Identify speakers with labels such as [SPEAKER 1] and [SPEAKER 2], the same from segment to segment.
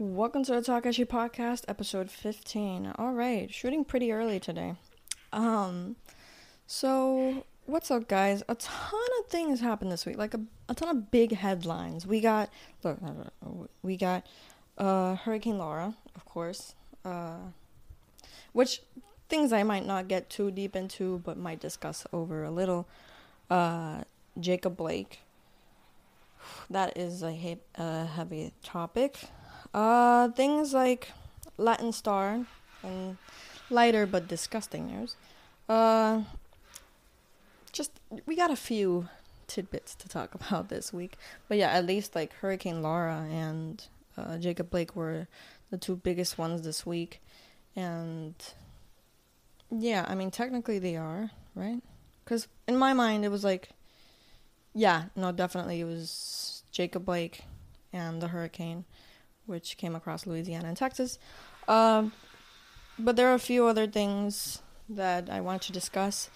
[SPEAKER 1] Welcome to the Takashi Podcast, episode 15. All right, shooting pretty early today. Um, so what's up, guys? A ton of things happened this week, like a, a ton of big headlines. We got, look, we got uh, Hurricane Laura, of course, uh, which things I might not get too deep into, but might discuss over a little. Uh, Jacob Blake. That is a, he- a heavy topic. Uh, things like Latin Star and lighter but disgusting news. Uh, just we got a few tidbits to talk about this week, but yeah, at least like Hurricane Laura and uh, Jacob Blake were the two biggest ones this week, and yeah, I mean technically they are right, because in my mind it was like, yeah, no, definitely it was Jacob Blake and the hurricane which came across Louisiana and Texas. Um, but there are a few other things that I want to discuss.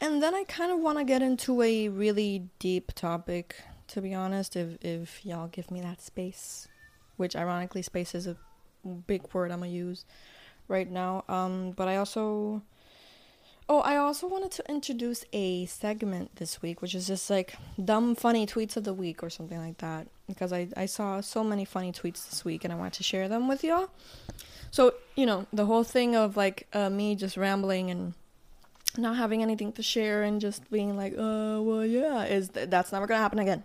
[SPEAKER 1] And then I kind of want to get into a really deep topic, to be honest, if, if y'all give me that space. Which, ironically, space is a big word I'm going to use right now. Um, but I also. Oh, I also wanted to introduce a segment this week, which is just like dumb, funny tweets of the week or something like that because I, I saw so many funny tweets this week and I want to share them with y'all. So, you know, the whole thing of like uh, me just rambling and not having anything to share and just being like, uh, well, yeah, is th- that's never gonna happen again.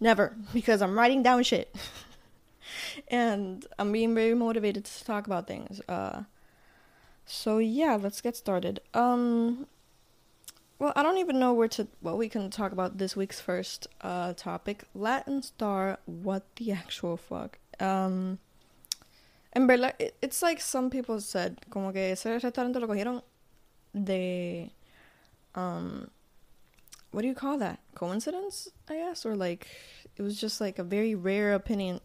[SPEAKER 1] Never, because I'm writing down shit. and I'm being very motivated to talk about things. Uh, so yeah, let's get started. Um, well, I don't even know where to. Well, we can talk about this week's first uh, topic: Latin Star. What the actual fuck? Um, en verdad, it, it's like some people said, como que ese restaurante lo cogieron de, um, what do you call that? Coincidence, I guess, or like it was just like a very rare opinion,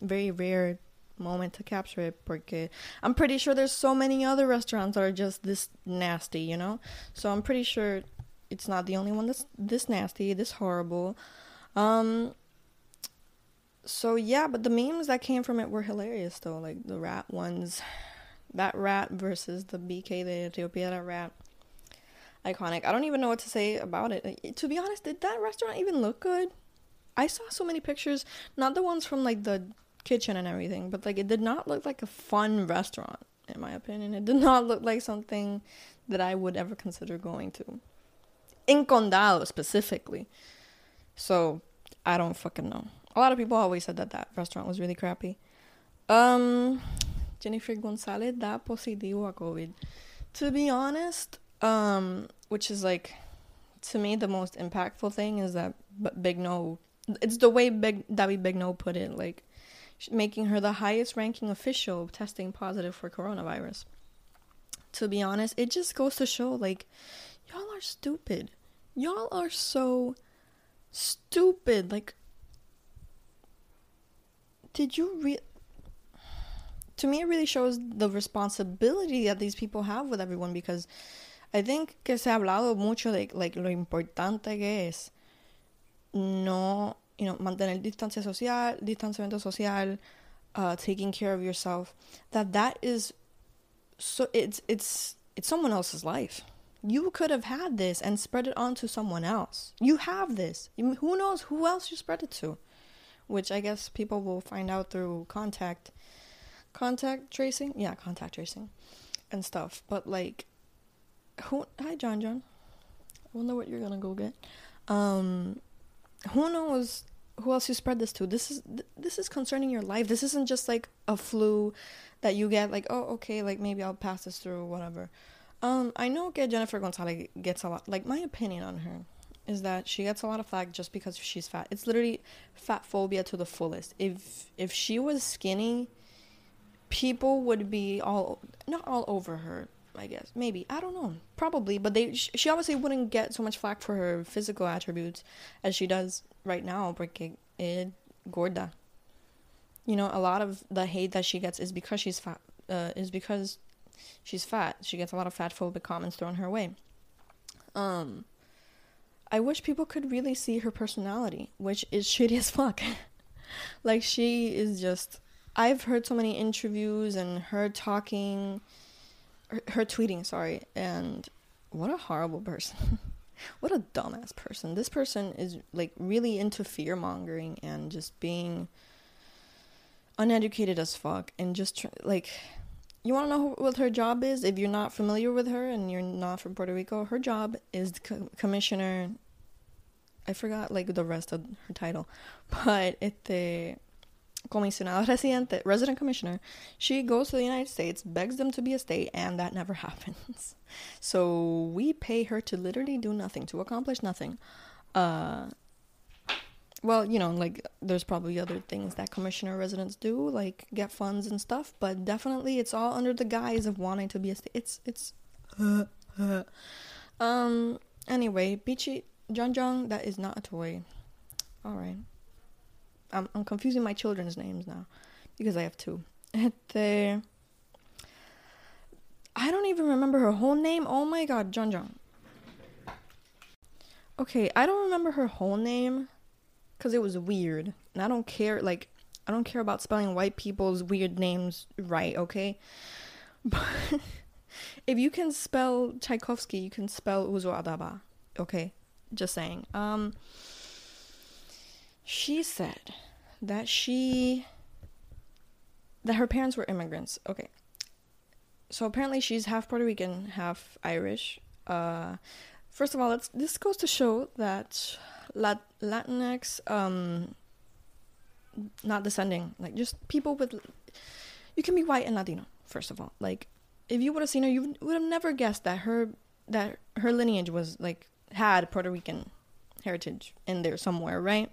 [SPEAKER 1] very rare moment to capture it porque I'm pretty sure there's so many other restaurants that are just this nasty, you know? So I'm pretty sure it's not the only one that's this nasty, this horrible. Um so yeah, but the memes that came from it were hilarious though, like the rat ones. That rat versus the BK the Ethiopia rat. Iconic. I don't even know what to say about it. To be honest, did that restaurant even look good? I saw so many pictures, not the ones from like the kitchen and everything, but like it did not look like a fun restaurant in my opinion. It did not look like something that I would ever consider going to. In Condado specifically. So, I don't fucking know. A lot of people always said that that restaurant was really crappy. Um Jennifer Gonzalez da positivo a COVID. To be honest, um which is like to me the most impactful thing is that Begnaud it's the way Big David Begnaud put it like making her the highest ranking official testing positive for coronavirus. To be honest, it just goes to show like y'all are stupid. Y'all are so stupid. Like did you re to me it really shows the responsibility that these people have with everyone because I think que se ha hablado mucho de like lo importante que es no you know, mantener distancia social, distanciamiento social, uh, taking care of yourself, that that is so it's it's it's someone else's life. You could have had this and spread it on to someone else. You have this. Who knows who else you spread it to? Which I guess people will find out through contact contact tracing. Yeah, contact tracing and stuff. But like who hi John John. I wonder what you're gonna go get. Um who knows who else you spread this to this is this is concerning your life this isn't just like a flu that you get like oh okay like maybe i'll pass this through whatever um i know que jennifer gonzalez gets a lot like my opinion on her is that she gets a lot of flack just because she's fat. It's literally fat phobia to the fullest. If if she was skinny people would be all not all over her I guess. Maybe. I don't know. Probably. But they she obviously wouldn't get so much flack for her physical attributes as she does right now porque it gorda. You know a lot of the hate that she gets is because she's fat uh, is because she's fat she gets a lot of fat phobic comments thrown her way um I wish people could really see her personality which is shitty as fuck like she is just I've heard so many interviews and her talking, her, her tweeting, sorry, and what a horrible person. what a dumbass person. This person is like really into fear mongering and just being uneducated as fuck and just like you want to know what her job is? If you're not familiar with her and you're not from Puerto Rico her job is co- commissioner. I forgot like the rest of her title. But it's the comisionado residente resident commissioner she goes to the United States begs them to be a state and that never happens. So we pay her to literally do nothing to accomplish nothing. Uh well, you know, like there's probably other things that commissioner residents do, like get funds and stuff, but definitely it's all under the guise of wanting to be a state. It's it's um anyway, Peachy John John, that is not a toy. All right. I'm I'm confusing my children's names now because I have two. the I don't even remember her whole name. Oh my god, John John. Okay, I don't remember her whole name because it was weird. And I don't care, like, I don't care about spelling white people's weird names right, okay? But if you can spell Tchaikovsky, you can spell Uzo Aduba, okay? Just saying. Um, she said that she that her parents were immigrants. Okay. So apparently she's half Puerto Rican, half Irish. Uh first of all, let's this goes to show that Lat- Latinx, um, not descending, like just people with. You can be white and Latino. First of all, like if you would have seen her, you would have never guessed that her that her lineage was like had Puerto Rican heritage in there somewhere, right?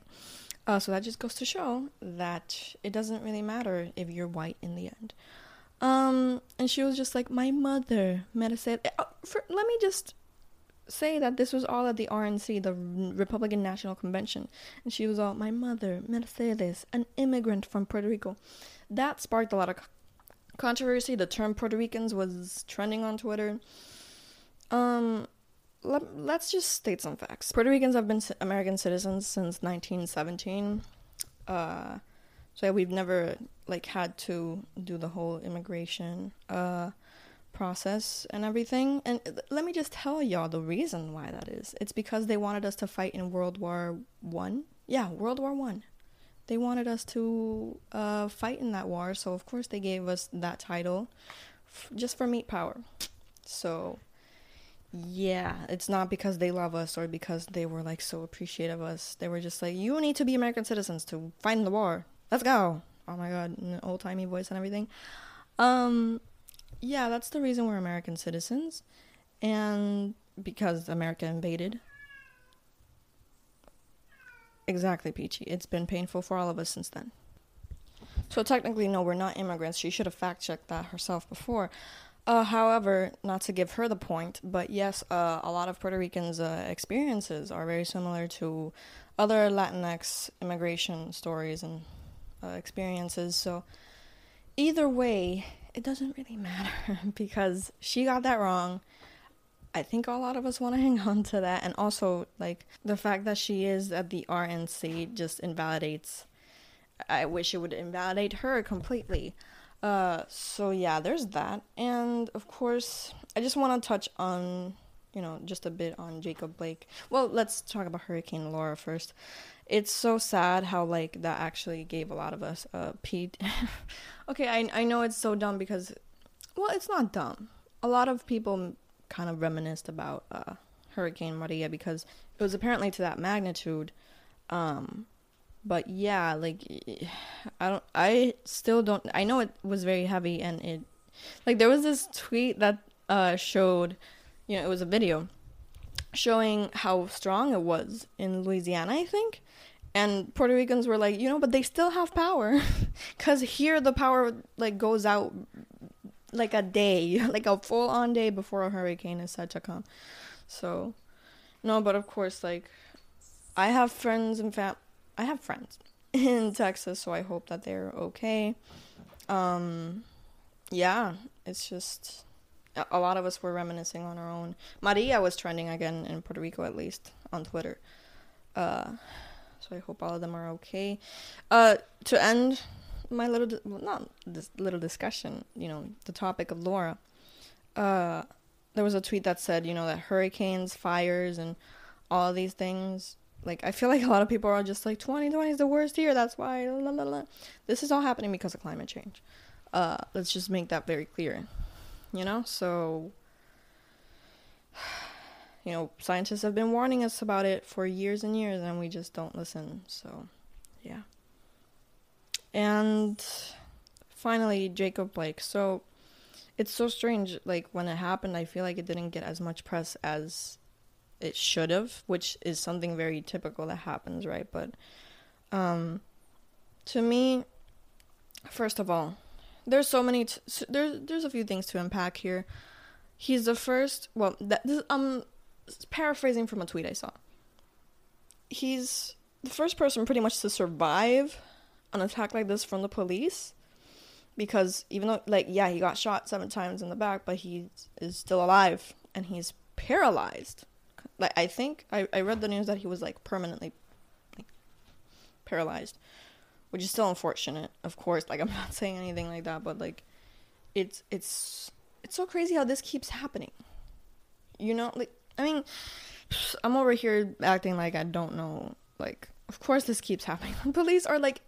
[SPEAKER 1] Uh, so that just goes to show that it doesn't really matter if you're white in the end. Um, and she was just like, my mother, Merced. Uh, for, let me just say that this was all at the RNC, the Republican National Convention, and she was all, "My mother, Mercedes, an immigrant from Puerto Rico." That sparked a lot of controversy. The term Puerto Ricans was trending on Twitter. Um, let, us just state some facts. Puerto Ricans have been American citizens since 1917. Uh, so we've never like had to do the whole immigration. Uh, process and everything. And let me just tell y'all the reason why that is. It's because they wanted us to fight in World War One. Yeah, World War One. They wanted us to uh, fight in that war, so of course they gave us that title f- just for meat power. So, yeah, it's not because they love us or because they were like so appreciative of us. They were just like, you need to be American citizens to fight in the war. Let's go. Oh my god, old timey voice and everything. Um, yeah, that's the reason we're American citizens. And because America invaded. Exactly, Peachy. It's been painful for all of us since then. So technically, no, we're not immigrants. She should have fact checked that herself before. Uh, however, not to give her the point, but yes, uh, a lot of Puerto Ricans' uh, experiences are very similar to other Latinx immigration stories and uh, experiences. So, either way, it doesn't really matter because she got that wrong. I think a lot of us want to hang on to that. And also, like, the fact that she is at the RNC just invalidates. I wish it would invalidate her completely. Uh, so yeah, there's that. And of course, I just want to touch on, you know, just a bit on Jacob Blake. Well, let's talk about Hurricane Laura first it's so sad how like that actually gave a lot of us uh Pete. okay, I I know it's so dumb because well, it's not dumb. A lot of people kind of reminisced about uh Hurricane Maria because it was apparently to that magnitude. Um but yeah, like I don't I still don't I know it was very heavy and it like there was this tweet that uh showed you know, it was a video showing how strong it was in Louisiana, I think. And Puerto Ricans were like, you know, but they still have power. Cuz here the power like goes out like a day, like a full on day before a hurricane is set to come. So, no, but of course like I have friends and fam I have friends in Texas, so I hope that they're okay. Um yeah, it's just a lot of us were reminiscing on our own. Maria was trending again in Puerto Rico, at least on Twitter. Uh, so I hope all of them are okay. Uh, to end my little di- well, not this little discussion, you know, the topic of Laura. Uh, there was a tweet that said, you know, that hurricanes, fires, and all these things. Like I feel like a lot of people are just like 2020 is the worst year. That's why. La, la, la. This is all happening because of climate change. Uh, let's just make that very clear. You know, so you know, scientists have been warning us about it for years and years, and we just don't listen. So, yeah. And finally, Jacob Blake. So, it's so strange. Like, when it happened, I feel like it didn't get as much press as it should have, which is something very typical that happens, right? But, um, to me, first of all, there's so many, t- there's, there's a few things to unpack here. He's the first, well, that, this, um, paraphrasing from a tweet I saw. He's the first person pretty much to survive an attack like this from the police because even though like yeah he got shot seven times in the back but he is still alive and he's paralyzed like i think i, I read the news that he was like permanently like paralyzed which is still unfortunate of course like i'm not saying anything like that but like it's it's it's so crazy how this keeps happening you know like I mean, I'm over here acting like I don't know. Like, of course this keeps happening. police are like,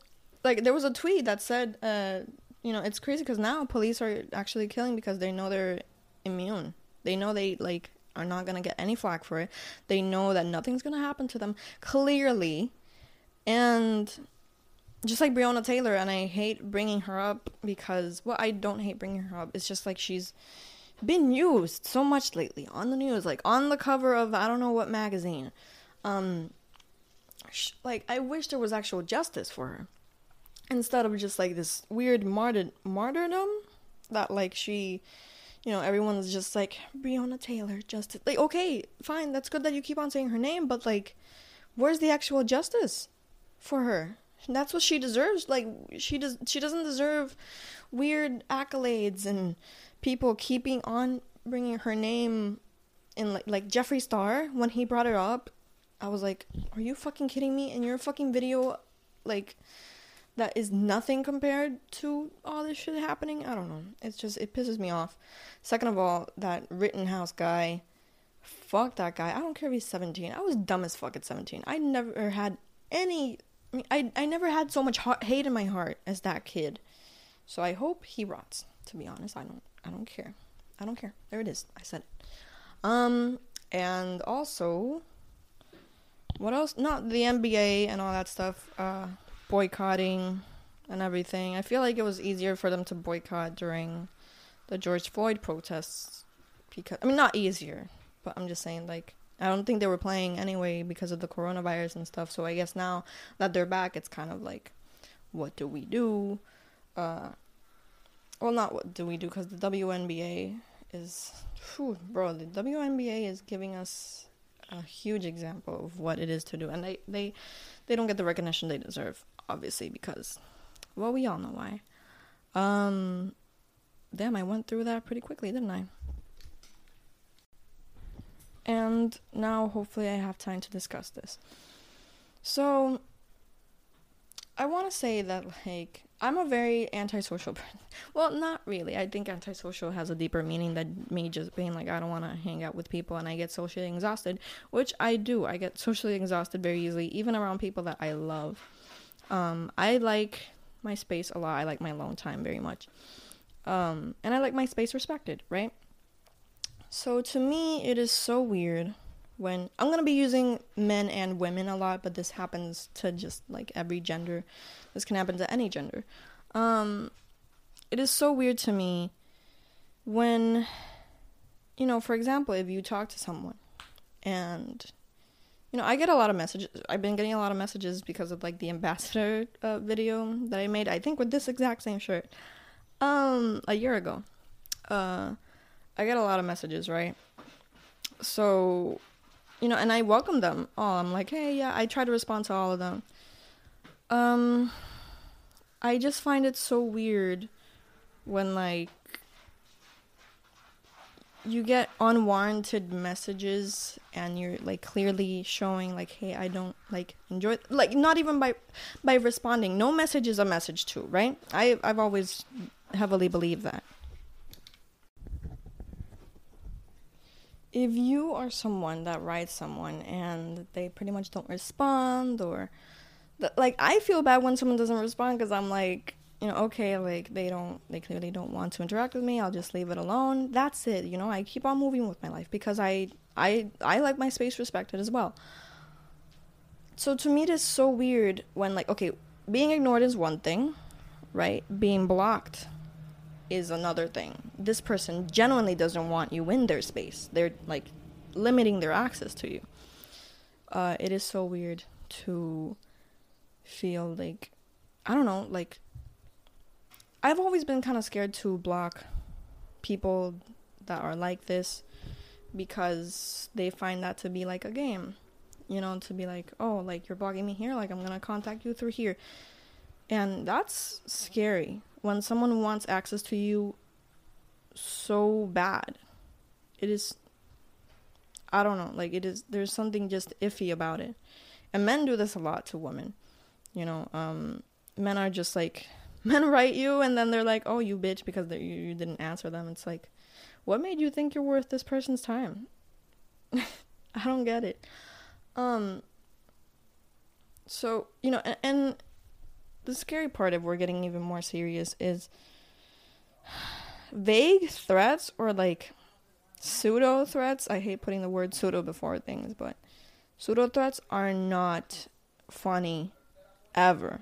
[SPEAKER 1] like there was a tweet that said, uh, you know, it's crazy because now police are actually killing because they know they're immune. They know they like are not gonna get any flack for it. They know that nothing's gonna happen to them clearly, and just like Breonna Taylor, and I hate bringing her up because well, I don't hate bringing her up. It's just like she's been used so much lately on the news, like on the cover of I don't know what magazine. Um, sh- like I wish there was actual justice for her instead of just like this weird martyr- martyrdom that like she, you know, everyone's just like Breonna Taylor justice. Like okay, fine, that's good that you keep on saying her name, but like, where's the actual justice for her? That's what she deserves. Like she does, she doesn't deserve weird accolades and people keeping on bringing her name in like like Jeffree Star when he brought her up, I was like, "Are you fucking kidding me?" And your fucking video, like, that is nothing compared to all this shit happening. I don't know. It's just it pisses me off. Second of all, that Rittenhouse guy, fuck that guy. I don't care if he's seventeen. I was dumb as fuck at seventeen. I never had any. I I never had so much hate in my heart as that kid. So I hope he rots. To be honest, I don't. I don't care. I don't care. There it is. I said it. Um, and also, what else? Not the NBA and all that stuff. Uh, boycotting and everything. I feel like it was easier for them to boycott during the George Floyd protests because I mean not easier, but I'm just saying like I don't think they were playing anyway because of the coronavirus and stuff. So I guess now that they're back, it's kind of like, what do we do? Uh, well, not what do we do because the WNBA is, whew, bro, the WNBA is giving us a huge example of what it is to do, and they they they don't get the recognition they deserve, obviously, because, well, we all know why. Um, damn, I went through that pretty quickly, didn't I? And now, hopefully, I have time to discuss this. So, I want to say that, like, I'm a very antisocial person. Well, not really. I think antisocial has a deeper meaning than me just being like, I don't want to hang out with people and I get socially exhausted, which I do. I get socially exhausted very easily, even around people that I love. Um, I like my space a lot. I like my alone time very much. Um, and I like my space respected, right? So to me, it is so weird when I'm gonna be using men and women a lot, but this happens to just like every gender. This can happen to any gender. Um, it is so weird to me when, you know, for example, if you talk to someone and, you know, I get a lot of messages. I've been getting a lot of messages because of like the ambassador uh, video that I made. I think with this exact same shirt, um, a year ago. Uh, I get a lot of messages, right? So you know, and I welcome them all. I'm like, hey, yeah, I try to respond to all of them. Um, I just find it so weird when like you get unwarranted messages and you're like clearly showing like hey i don't like enjoy like not even by by responding no message is a message too right i i've always heavily believed that if you are someone that writes someone and they pretty much don't respond or like i feel bad when someone doesn't respond because i'm like you know, okay, like they don't, they clearly don't want to interact with me. I'll just leave it alone. That's it. You know, I keep on moving with my life because I, I, I like my space respected as well. So to me, it is so weird when like, okay, being ignored is one thing, right? Being blocked is another thing. This person genuinely doesn't want you in their space. They're like limiting their access to you. Uh, it is so weird to feel like, I don't know, like I've always been kind of scared to block people that are like this because they find that to be like a game. You know, to be like, oh, like you're blocking me here, like I'm gonna contact you through here. And that's scary when someone wants access to you so bad. It is, I don't know, like it is, there's something just iffy about it. And men do this a lot to women. You know, um, men are just like, men write you and then they're like, "Oh, you bitch," because you you didn't answer them. It's like, what made you think you're worth this person's time? I don't get it. Um. So you know, and, and the scary part of we're getting even more serious is vague threats or like pseudo threats. I hate putting the word pseudo before things, but pseudo threats are not funny ever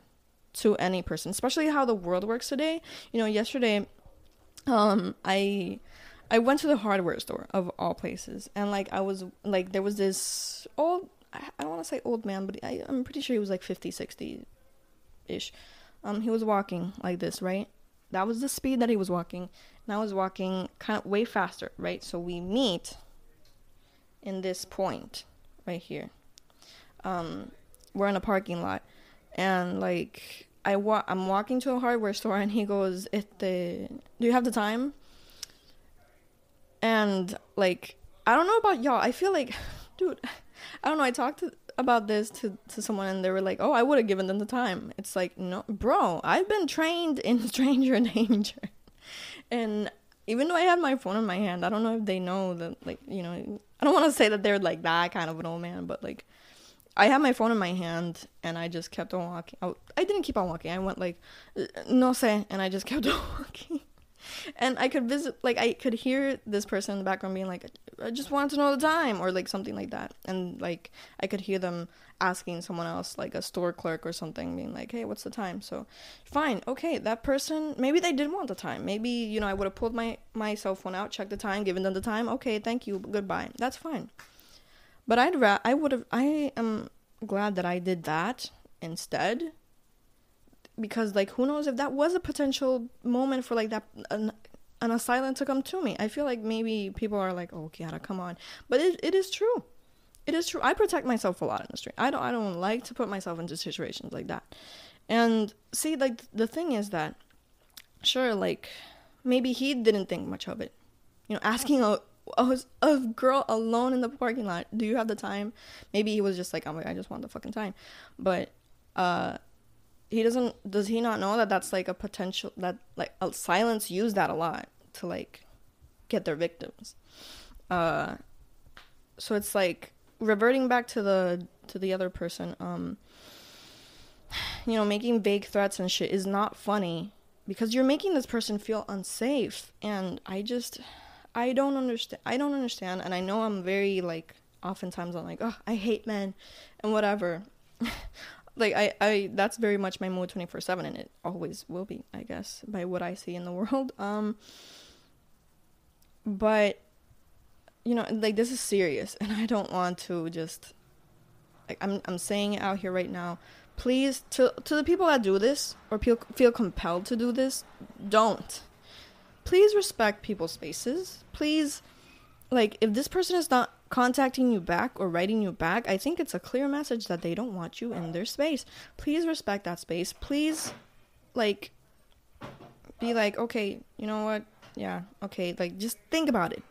[SPEAKER 1] to any person, especially how the world works today. You know, yesterday, um, I I went to the hardware store of all places, and like I was like there was this old I don't want to say old man, but I, I'm pretty sure he was like 50, 60 ish. Um, he was walking like this, right? That was the speed that he was walking, and I was walking kind of way faster, right? So we meet in this point right here. Um, we're in a parking lot and like I wa- I'm walking to a hardware store and he goes, "It the do you have the time?" And like I don't know about y'all. I feel like, dude, I don't know. I talked to, about this to to someone and they were like, "Oh, I would have given them the time." It's like, no, bro. I've been trained in stranger danger, and even though I had my phone in my hand, I don't know if they know that, like, you know, I don't want to say that they're like that kind of an old man, but like, I had my phone in my hand and I just kept on walking. I, I didn't keep on walking. I went like, no sé, and I just kept on walking. And I could visit, like, I could hear this person in the background being like, I just wanted to know the time, or like something like that. And like, I could hear them asking someone else, like a store clerk or something, being like, hey, what's the time? So, fine, okay, that person, maybe they did want the time. Maybe, you know, I would have pulled my, my cell phone out, checked the time, given them the time. Okay, thank you, goodbye. That's fine. But I'd ra- I would have I am glad that I did that instead because like who knows if that was a potential moment for like that an, an asylum to come to me. I feel like maybe people are like, "Oh, Kiara, come on." But it, it is true. It is true. I protect myself a lot in the street. I don't I don't like to put myself into situations like that. And see like the thing is that sure like maybe he didn't think much of it. You know, asking a a, girl alone in the parking lot. Do you have the time? Maybe he was just like, oh my, I just want the fucking time. But uh, he doesn't. Does he not know that that's like a potential that like silence use that a lot to like get their victims. Uh, so it's like reverting back to the to the other person. Um, you know, making vague threats and shit is not funny because you're making this person feel unsafe, and I just I don't understand. I don't understand, and I know I'm very like. Oftentimes I'm like, oh, I hate men, and whatever. like I, I, that's very much my mood twenty four seven, and it always will be, I guess, by what I see in the world. Um. But, you know, like this is serious, and I don't want to just. Like, I'm, I'm saying it out here right now. Please, to to the people that do this or feel feel compelled to do this, don't please respect people's spaces. Please, like, if this person is not contacting you back or writing you back, I think it's a clear message that they don't want you in their space. Please respect that space. Please, like, be like, okay, you know what? Yeah, okay, like, just think about it.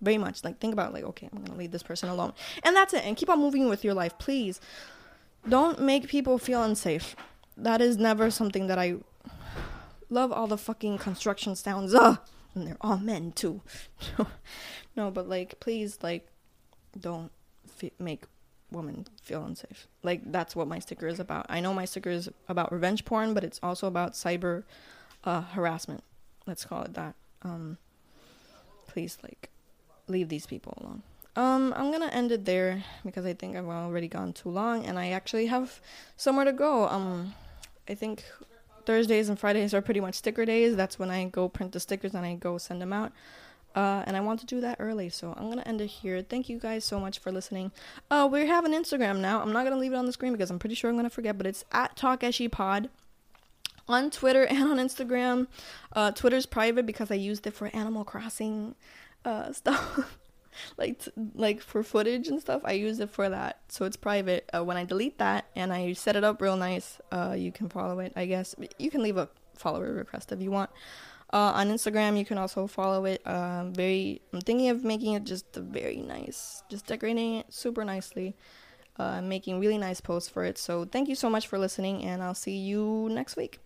[SPEAKER 1] very much. Like think about like, okay, I'm gonna leave this person alone, and that's it. And keep on moving with your life, please. Don't make people feel unsafe. That is never something that I love. All the fucking construction sounds, uh, and they're all men too. no, but like, please, like, don't make women feel unsafe. Like that's what my sticker is about. I know my sticker is about revenge porn, but it's also about cyber uh, harassment. Let's call it that. Um, please, like, leave these people alone. Um, I'm gonna end it there because I think I've already gone too long, and I actually have somewhere to go. Um, I think Thursdays and Fridays are pretty much sticker days. That's when I go print the stickers and I go send them out. Uh, and I want to do that early, so I'm gonna end it here. Thank you guys so much for listening. Uh, we have an Instagram now. I'm not gonna leave it on the screen because I'm pretty sure I'm gonna forget, but it's at TalkEshiPod on Twitter and on Instagram. Uh, Twitter's private because I used it for Animal Crossing uh, stuff. like t- like for footage and stuff i use it for that so it's private uh, when i delete that and i set it up real nice uh, you can follow it i guess you can leave a follower request if you want uh, on instagram you can also follow it um, very i'm thinking of making it just very nice just decorating it super nicely uh, making really nice posts for it. So thank you so much for listening and i'll see you next week